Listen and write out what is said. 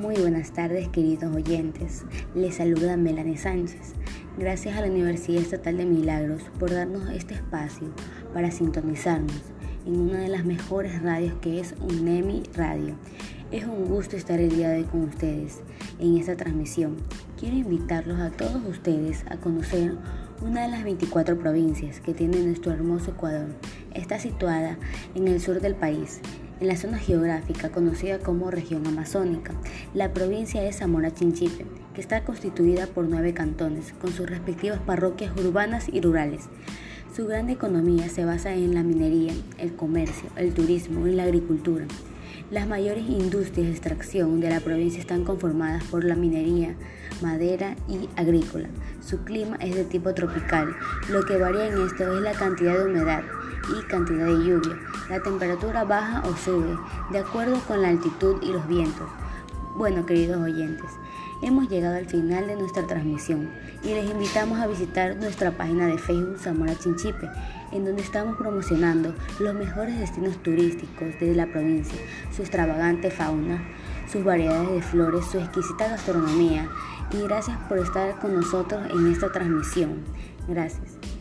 Muy buenas tardes queridos oyentes, les saluda Melanie Sánchez. Gracias a la Universidad Estatal de Milagros por darnos este espacio para sintonizarnos en una de las mejores radios que es UNEMI Radio. Es un gusto estar el día de hoy con ustedes en esta transmisión. Quiero invitarlos a todos ustedes a conocer una de las 24 provincias que tiene nuestro hermoso Ecuador. Está situada en el sur del país en la zona geográfica conocida como región amazónica. La provincia es Zamora Chinchipe, que está constituida por nueve cantones, con sus respectivas parroquias urbanas y rurales. Su gran economía se basa en la minería, el comercio, el turismo y la agricultura. Las mayores industrias de extracción de la provincia están conformadas por la minería, madera y agrícola. Su clima es de tipo tropical. Lo que varía en esto es la cantidad de humedad y cantidad de lluvia. La temperatura baja o sube de acuerdo con la altitud y los vientos. Bueno, queridos oyentes, hemos llegado al final de nuestra transmisión y les invitamos a visitar nuestra página de Facebook Zamora Chinchipe, en donde estamos promocionando los mejores destinos turísticos de la provincia, su extravagante fauna, sus variedades de flores, su exquisita gastronomía y gracias por estar con nosotros en esta transmisión. Gracias.